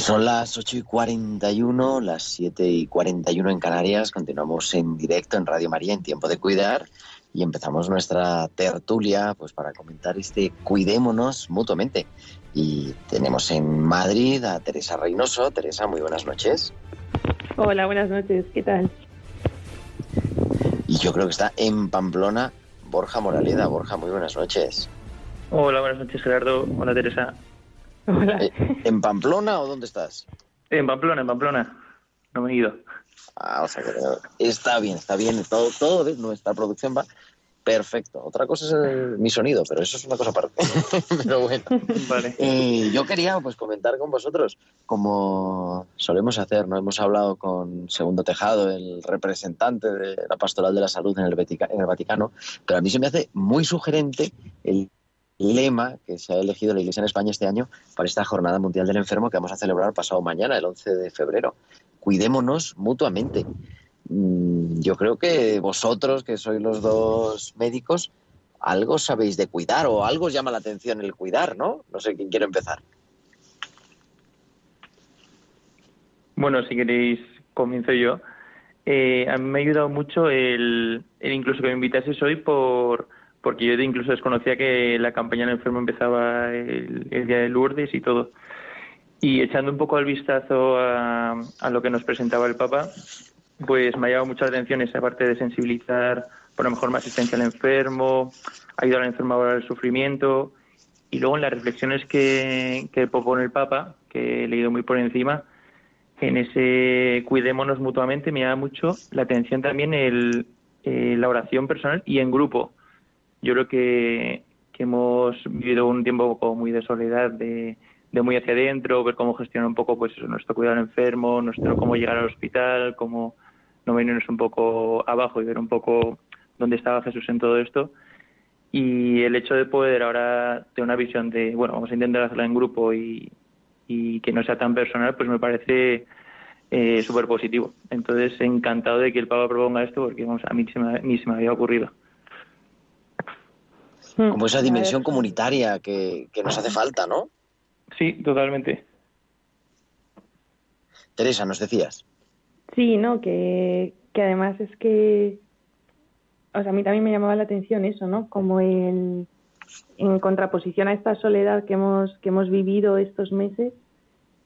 Son las 8 y 41, las 7 y 41 en Canarias. Continuamos en directo en Radio María en Tiempo de Cuidar y empezamos nuestra tertulia pues para comentar este Cuidémonos mutuamente. Y tenemos en Madrid a Teresa Reynoso. Teresa, muy buenas noches. Hola, buenas noches, ¿qué tal? Y yo creo que está en Pamplona Borja Moraleda. Borja, muy buenas noches. Hola, buenas noches, Gerardo. Hola, Teresa. Hola. Eh, ¿En Pamplona o dónde estás? En Pamplona, en Pamplona. No me he ido. Ah, o sea que está bien, está bien. Todo, todo de nuestra producción va perfecto. Otra cosa es el- mi sonido, pero eso es una cosa aparte. pero bueno. Vale. Eh, yo quería pues comentar con vosotros, como solemos hacer, ¿no? Hemos hablado con Segundo Tejado, el representante de la Pastoral de la Salud en el, Vatica- en el Vaticano, pero a mí se me hace muy sugerente el lema que se ha elegido la Iglesia en España este año para esta Jornada Mundial del Enfermo que vamos a celebrar pasado mañana, el 11 de febrero. Cuidémonos mutuamente. Mm, Yo creo que vosotros, que sois los dos médicos, algo sabéis de cuidar o algo os llama la atención el cuidar, ¿no? No sé quién quiere empezar. Bueno, si queréis, comienzo yo. Eh, a mí me ha ayudado mucho el, el incluso que me invitases hoy por porque yo incluso desconocía que la campaña del enfermo empezaba el, el día de Lourdes y todo. Y echando un poco al vistazo a, a lo que nos presentaba el Papa, pues me ha llamado mucho la atención esa parte de sensibilizar por lo mejor más asistencia al enfermo, ayudar al enfermo a valorar el sufrimiento. Y luego en las reflexiones que, que propone el Papa, que he leído muy por encima, en ese cuidémonos mutuamente me llama mucho la atención también el, eh, la oración personal y en grupo. Yo creo que, que hemos vivido un tiempo como muy de soledad, de, de muy hacia adentro, ver cómo gestionar un poco pues eso, nuestro cuidado al enfermo, nuestro cómo llegar al hospital, cómo no venirnos un poco abajo y ver un poco dónde estaba Jesús en todo esto. Y el hecho de poder ahora tener una visión de, bueno, vamos a intentar hacerla en grupo y, que no sea tan personal, pues me parece eh, súper positivo. Entonces, encantado de que el Papa proponga esto porque vamos, a mí se me, ni se me había ocurrido. Como esa dimensión comunitaria que, que nos hace falta, ¿no? Sí, totalmente. Teresa, nos decías. Sí, no, que, que además es que, o sea, a mí también me llamaba la atención eso, ¿no? Como el, en contraposición a esta soledad que hemos, que hemos vivido estos meses,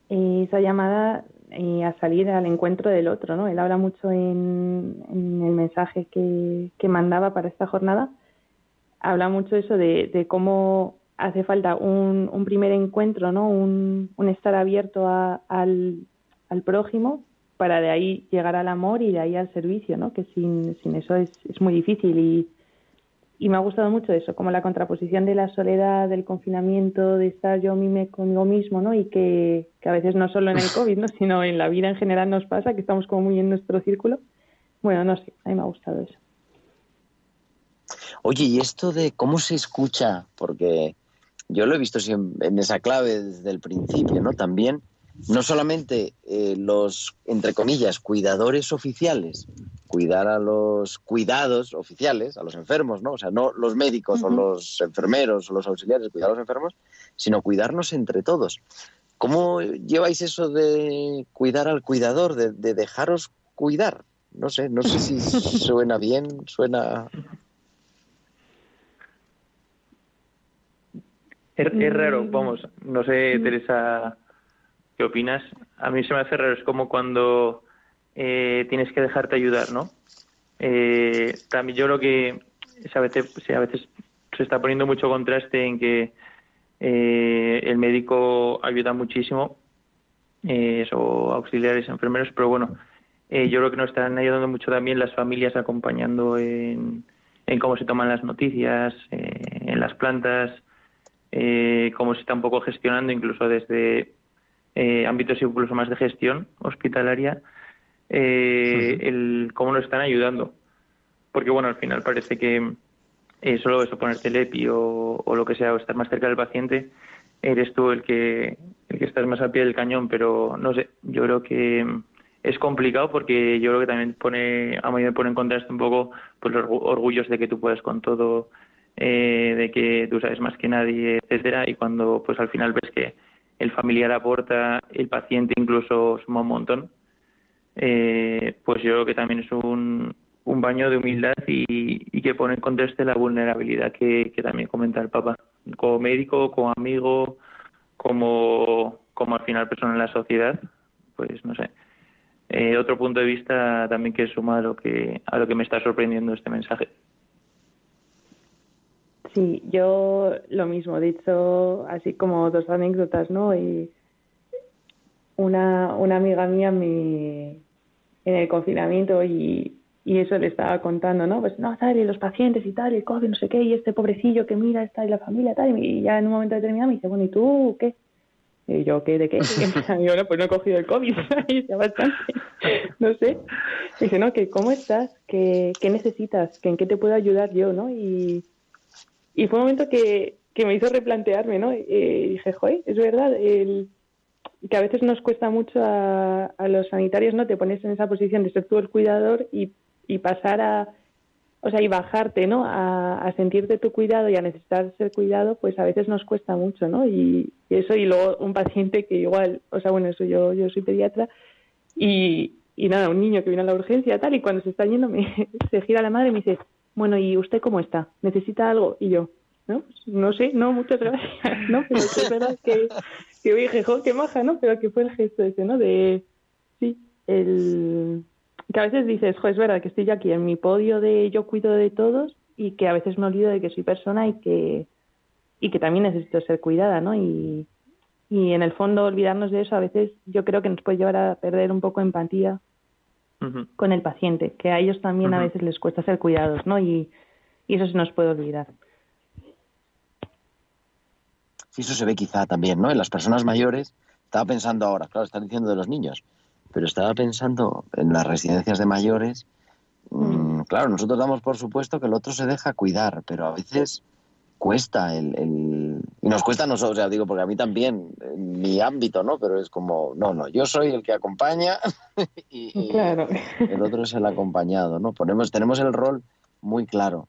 eh, esa llamada eh, a salir al encuentro del otro, ¿no? Él habla mucho en, en el mensaje que, que mandaba para esta jornada, habla mucho eso de, de cómo hace falta un, un primer encuentro, ¿no? Un, un estar abierto a- al, al prójimo para de ahí llegar al amor y de ahí al servicio, ¿no? Que sin, sin eso es, es muy difícil y, y me ha gustado mucho eso, como la contraposición de la soledad, del confinamiento, de estar yo mime conmigo mismo, ¿no? Y que, que a veces no solo en el COVID, ¿no? Sino en la vida en general nos pasa, que estamos como muy en nuestro círculo. Bueno, no sé, a mí me ha gustado eso. Oye, ¿y esto de cómo se escucha? Porque yo lo he visto siempre en esa clave desde el principio, ¿no? También, no solamente eh, los, entre comillas, cuidadores oficiales, cuidar a los cuidados oficiales, a los enfermos, ¿no? O sea, no los médicos o los enfermeros o los auxiliares, cuidar a los enfermos, sino cuidarnos entre todos. ¿Cómo lleváis eso de cuidar al cuidador, de, de dejaros cuidar? No sé, no sé si suena bien, suena... Es, es raro, Mm. vamos, no sé, Teresa, ¿qué opinas? A mí se me hace raro, es como cuando eh, tienes que dejarte ayudar, ¿no? Eh, también yo creo que es a veces, a veces se está poniendo mucho contraste en que eh, el médico ayuda muchísimo, eh, o auxiliares, enfermeros, pero bueno, eh, yo creo que nos están ayudando mucho también las familias acompañando en, en cómo se toman las noticias, eh, en las plantas, eh, cómo se está un poco gestionando incluso desde eh, ámbitos incluso más de gestión hospitalaria, eh, el cómo nos están ayudando. Porque bueno, al final parece que eh, solo eso, ponerte el EPI o, o lo que sea, o estar más cerca del paciente, eres tú el que, el que estás más al pie del cañón, pero no sé, yo creo que es complicado porque yo creo que también pone, a mí me pone en contraste un poco pues, los orgu- orgullos de que tú puedes con todo, eh, de que tú sabes más que nadie, etcétera, y cuando pues al final ves que el familiar aporta, el paciente incluso suma un montón, eh, pues yo creo que también es un, un baño de humildad y, y que pone en contraste la vulnerabilidad que, que también comenta el Papa, como médico, como amigo, como, como al final persona en la sociedad, pues no sé. Eh, otro punto de vista también que suma a lo que, a lo que me está sorprendiendo este mensaje. Sí, yo lo mismo, de hecho, así como dos anécdotas, ¿no? Y una, una amiga mía me, en el confinamiento y, y eso le estaba contando, ¿no? Pues no, tal, y los pacientes y tal, y el COVID, no sé qué, y este pobrecillo que mira, está y la familia, tal, y ya en un momento determinado me dice, bueno, ¿y tú qué? Y yo, ¿qué? ¿De qué? Y yo, pues no he cogido el COVID, y ya bastante, no sé. Dice, no, que ¿cómo estás? ¿Qué, qué necesitas? ¿Que ¿En qué te puedo ayudar yo, no? Y, y fue un momento que, que me hizo replantearme, ¿no? Eh, dije, joder, es verdad, el, que a veces nos cuesta mucho a, a los sanitarios, ¿no? Te pones en esa posición de ser tú el cuidador y, y pasar a, o sea, y bajarte, ¿no? A, a sentirte tu cuidado y a necesitar ser cuidado, pues a veces nos cuesta mucho, ¿no? Y, y eso, y luego un paciente que igual, o sea, bueno, eso yo, yo soy pediatra, y, y nada, un niño que viene a la urgencia, tal, y cuando se está yendo, me, se gira la madre y me dice, bueno, ¿y usted cómo está? ¿Necesita algo? Y yo, ¿no? Pues no sé, no, muchas gracias, ¿no? Pero es verdad que, que dije, jo, qué maja, ¿no? Pero que fue el gesto ese, ¿no? De, sí, el... Que a veces dices, jo, es verdad que estoy yo aquí en mi podio de yo cuido de todos y que a veces me olvido de que soy persona y que, y que también necesito ser cuidada, ¿no? Y, y en el fondo olvidarnos de eso a veces yo creo que nos puede llevar a perder un poco empatía Con el paciente, que a ellos también a veces les cuesta ser cuidados, ¿no? Y, y eso se nos puede olvidar. Sí, eso se ve quizá también, ¿no? En las personas mayores, estaba pensando ahora, claro, están diciendo de los niños, pero estaba pensando en las residencias de mayores. mm, claro, nosotros damos por supuesto que el otro se deja cuidar, pero a veces cuesta el, el- y nos cuesta a nosotros, o sea, digo, porque a mí también, en mi ámbito, ¿no? Pero es como, no, no, yo soy el que acompaña y, y Claro. el otro es el acompañado, ¿no? Ponemos, tenemos el rol muy claro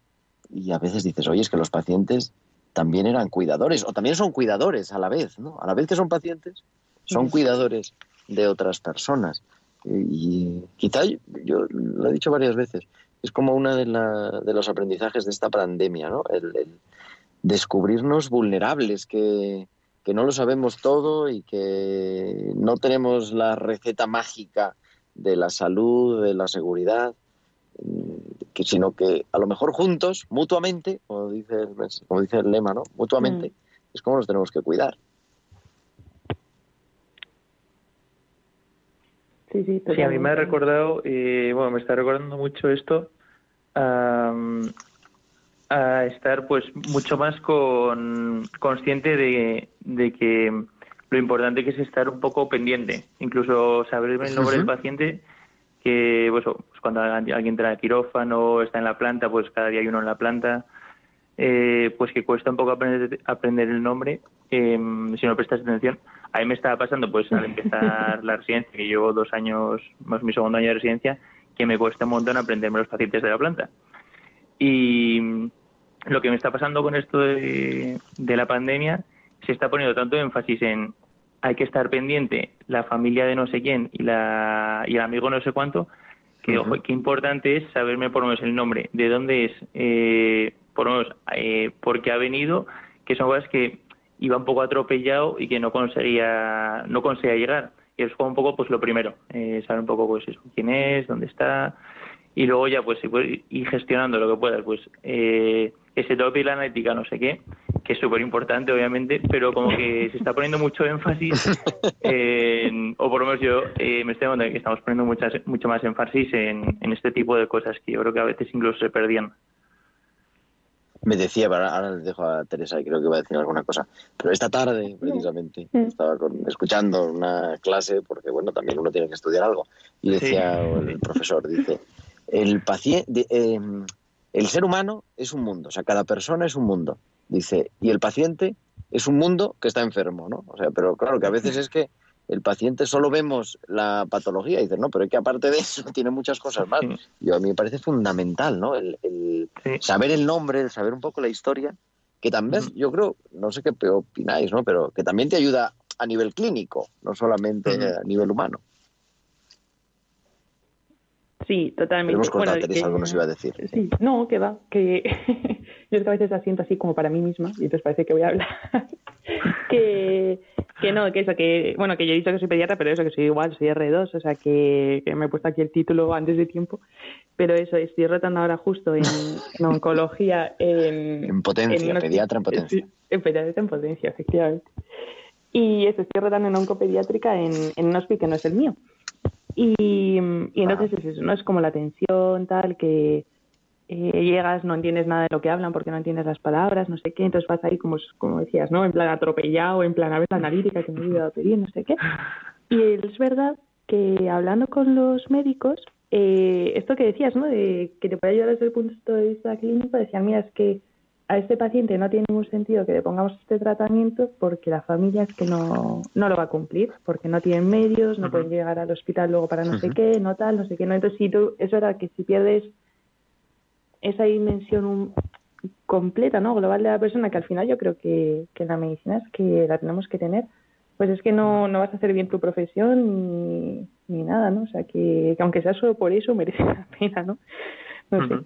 y a veces dices, oye, es que los pacientes también eran cuidadores o también son cuidadores a la vez, ¿no? A la vez que son pacientes, son cuidadores de otras personas. Y, y quizá yo, yo lo he dicho varias veces, es como uno de, la- de los aprendizajes de esta pandemia, ¿no? El, el descubrirnos vulnerables, que, que no lo sabemos todo y que no tenemos la receta mágica de la salud, de la seguridad, mm, que, sino que a lo mejor juntos, mutuamente, como dice el, como dice el lema, ¿no? Mutuamente, es como nos tenemos que cuidar. Sí, sí, Sí, a mí me ha recordado, eh, bueno, me está recordando mucho esto am, a estar pues mucho más con, consciente de, de que lo importante que es estar un poco pendiente, incluso saber el nombre del paciente, que pues, pues, cuando alguien entra al quirófano, está en la planta, pues cada día hay uno en la planta, eh, pues que cuesta un poco aprender, aprender el nombre eh, si no prestas atención. A mí me estaba pasando, pues al empezar la residencia, que llevo dos años, más mi segundo año de residencia, que me cuesta un montón aprenderme los pacientes de la planta. Y lo que me está pasando con esto de, de la pandemia, se está poniendo tanto énfasis en hay que estar pendiente la familia de no sé quién y, la, y el amigo no sé cuánto, que ojo, qué importante es saberme por lo menos el nombre, de dónde es, eh, por lo menos eh, por qué ha venido, que son cosas que iba un poco atropellado y que no conseguía, no conseguía llegar. Y eso fue un poco pues lo primero, eh, saber un poco pues eso, quién es, dónde está, y luego ya pues si puedes ir gestionando lo que puedas, pues eh, ese tope y la analítica, no sé qué, que es súper importante obviamente, pero como que se está poniendo mucho énfasis, en- o por lo menos yo eh, me estoy dando cuenta que estamos poniendo muchas, mucho más énfasis en, en este tipo de cosas que yo creo que a veces incluso se perdían. Me decía, pero ahora les dejo a Teresa y creo que va a decir alguna cosa. Pero esta tarde, precisamente, estaba con- escuchando una clase, porque bueno, también uno tiene que estudiar algo. Y decía el profesor, dice, el paciente, el ser humano es un mundo, o sea, cada persona es un mundo. Dice, y el paciente es un mundo que está enfermo, ¿no? O sea, pero claro que a veces es que el paciente solo vemos la patología y dices, no, pero es que aparte de eso tiene muchas cosas más. Yo a mí me parece fundamental, ¿no? El, el saber el nombre, el saber un poco la historia, que también yo creo, no sé qué opináis, ¿no? Pero que también te ayuda a nivel clínico, no solamente a nivel humano. Sí, totalmente. Queremos cortar, Bueno, que- algo nos iba a decir. Sí, no, que va, que yo es que a veces asiento así como para mí misma y entonces parece que voy a hablar. que, que no, que eso, que, bueno, que yo he dicho que soy pediatra, pero eso, que soy igual, soy R2, o sea, que, que me he puesto aquí el título antes de tiempo, pero eso, estoy rotando ahora justo en, en oncología, en... En potencia, pediatra en potencia. en pediatra en potencia, efectivamente. Y eso, estoy rotando en oncopediátrica en, en un hospital que no es el mío. Y, y entonces es eso, ¿no? Es como la tensión, tal, que eh, llegas, no entiendes nada de lo que hablan porque no entiendes las palabras, no sé qué, entonces vas ahí como, como decías, ¿no? En plan atropellado, en plan a ver la analítica que me he olvidado pedir, no sé qué. Y es verdad que hablando con los médicos, eh, esto que decías, ¿no? De que te puede ayudar desde el punto de vista clínico, decían, mira, es que a este paciente no tiene ningún sentido que le pongamos este tratamiento porque la familia es que no, no lo va a cumplir, porque no tienen medios, no pueden llegar al hospital luego para no sé qué, no tal, no sé qué. No, entonces, si tú, es verdad que si pierdes esa dimensión un- completa, ¿no? Global de la persona, que al final yo creo que, que en la medicina es que la tenemos que tener, pues es que no, no vas a hacer bien tu profesión ni, ni nada, ¿no? O sea, que, que aunque sea solo por eso merece la pena, ¿no? No sé.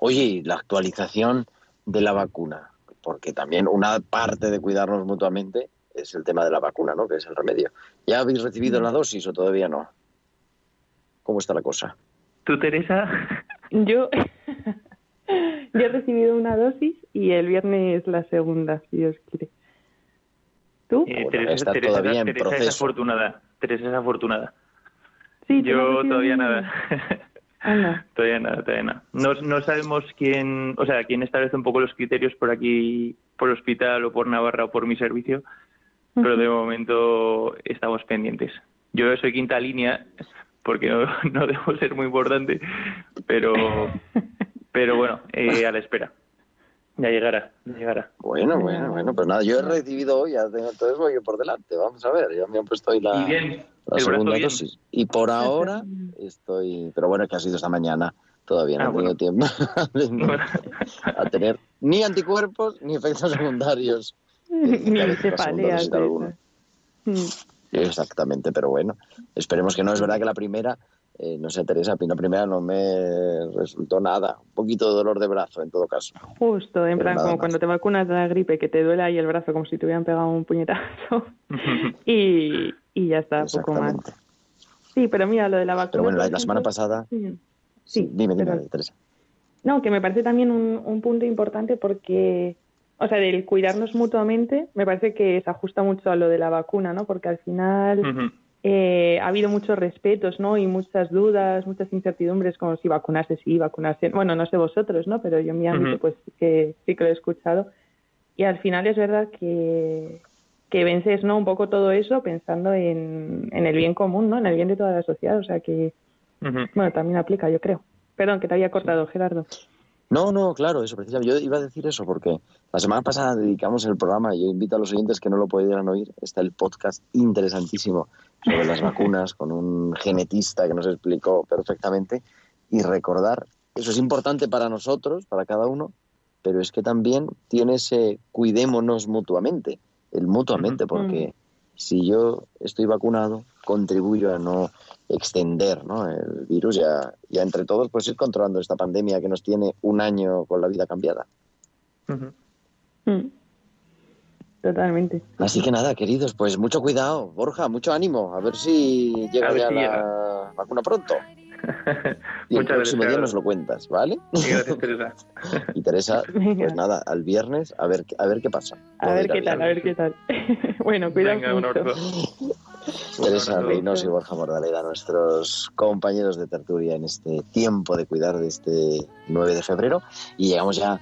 Oye, y la actualización de la vacuna, porque también una parte de cuidarnos mutuamente es el tema de la vacuna, ¿no? Que es el remedio. ¿Ya habéis recibido la dosis o todavía no? ¿Cómo está la cosa? ¿Tú, Teresa? Yo, yo he recibido una dosis y el viernes la segunda, si Dios quiere. ¿Tú? Eh, Bueno, Teresa, está Teresa- todavía en Teresa es afortunada. Teresa es afortunada. Sí, ¿tú no has Yo todavía nada. Anda. Todavía nada, todavía nada. No, no sabemos quién, o sea, quién establece un poco los criterios por aquí, por hospital o por Navarra o por mi servicio, pero de momento estamos pendientes. Yo soy quinta línea porque no, no debo ser muy importante, pero, pero bueno, eh, a la espera. Ya llegará, ya llegará. Bueno, bueno, bueno, pues nada, yo he recibido hoy, ya tengo, entonces voy yo por delante, vamos a ver, ya me han puesto ahí la, Y bien, la el brazo segunda bien. dosis. Y por ahora estoy, pero bueno, que ha sido esta mañana, todavía no Ah, he tenido tiempo a tener ni anticuerpos ni efectos secundarios. Ni cefaleas alguno. esas. Exactamente, pero bueno, esperemos que no. Es verdad que la primera, eh, no sé, Teresa, la primera no me resultó nada. Un poquito de dolor de brazo, en todo caso. Justo, en plan como más. cuando te vacunas de la gripe, que te duele ahí el brazo como si te hubieran pegado un puñetazo. y, y ya está, poco más. Sí, pero mira, lo de la vacuna. Pero bueno, la, semana pasada. sí. Sí, dime, dime. Teresa. No, que me parece también un, un punto importante porque, o sea, del cuidarnos mutuamente, me parece que se ajusta mucho a lo de la vacuna, ¿no? Porque al final eh, ha habido muchos respetos, ¿no? Y muchas dudas, muchas incertidumbres, como si vacunarse sí, vacunarse. Bueno, no sé vosotros, ¿no? Pero yo en mi ámbito, pues que, sí que lo he escuchado. Y al final es verdad que, que vences, ¿no? Un poco todo eso pensando en, en el bien común, ¿no? En el bien de toda la sociedad. O sea que, bueno, también aplica, yo creo. Perdón, que te había cortado, Gerardo. No, no, claro, eso precisamente. Yo iba a decir eso porque la semana pasada dedicamos el programa y yo invito a los oyentes que no lo pudieran oír. Está el podcast interesantísimo sobre las vacunas con un genetista que nos explicó perfectamente y recordar, eso es importante para nosotros, para cada uno, pero es que también tiene ese cuidémonos mutuamente, el mutuamente, porque si yo estoy vacunado, contribuyo a no extender ¿no? el virus y a, y a entre todos pues ir controlando esta pandemia que nos tiene un año con la vida cambiada. Mm. Totalmente. Así que nada, queridos, pues mucho cuidado, Borja, mucho ánimo, a ver si llega A ver ya si la llega. vacuna pronto. Y el Muchas próximo gracias. día nos lo cuentas, ¿vale? Gracias, Teresa. Y Teresa, pues nada, al viernes a ver, a ver qué pasa. A ver qué tal, a ver qué tal. bueno, cuidaos Venga, un abrazo. Teresa Reynoso y Borja Mordaleda, nuestros compañeros de tertulia en este tiempo de cuidar de este 9 de febrero. Y llegamos ya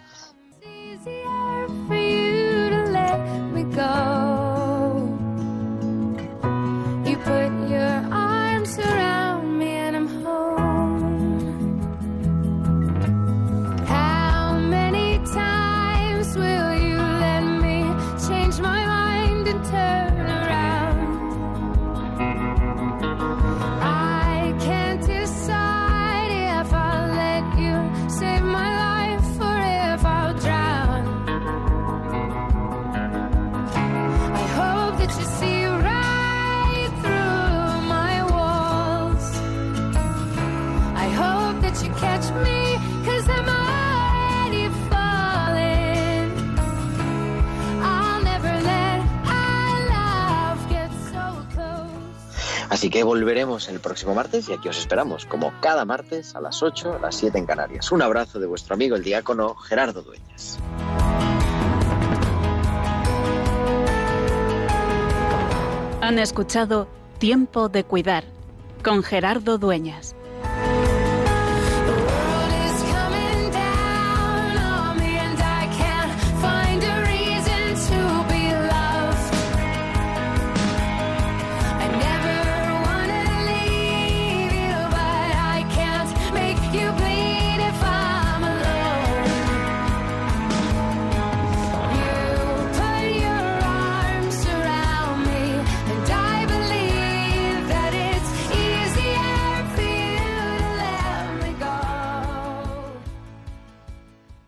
Así que volveremos el próximo martes y aquí os esperamos, como cada martes a las 8, a las 7 en Canarias. Un abrazo de vuestro amigo el diácono Gerardo Dueñas. Han escuchado Tiempo de Cuidar con Gerardo Dueñas.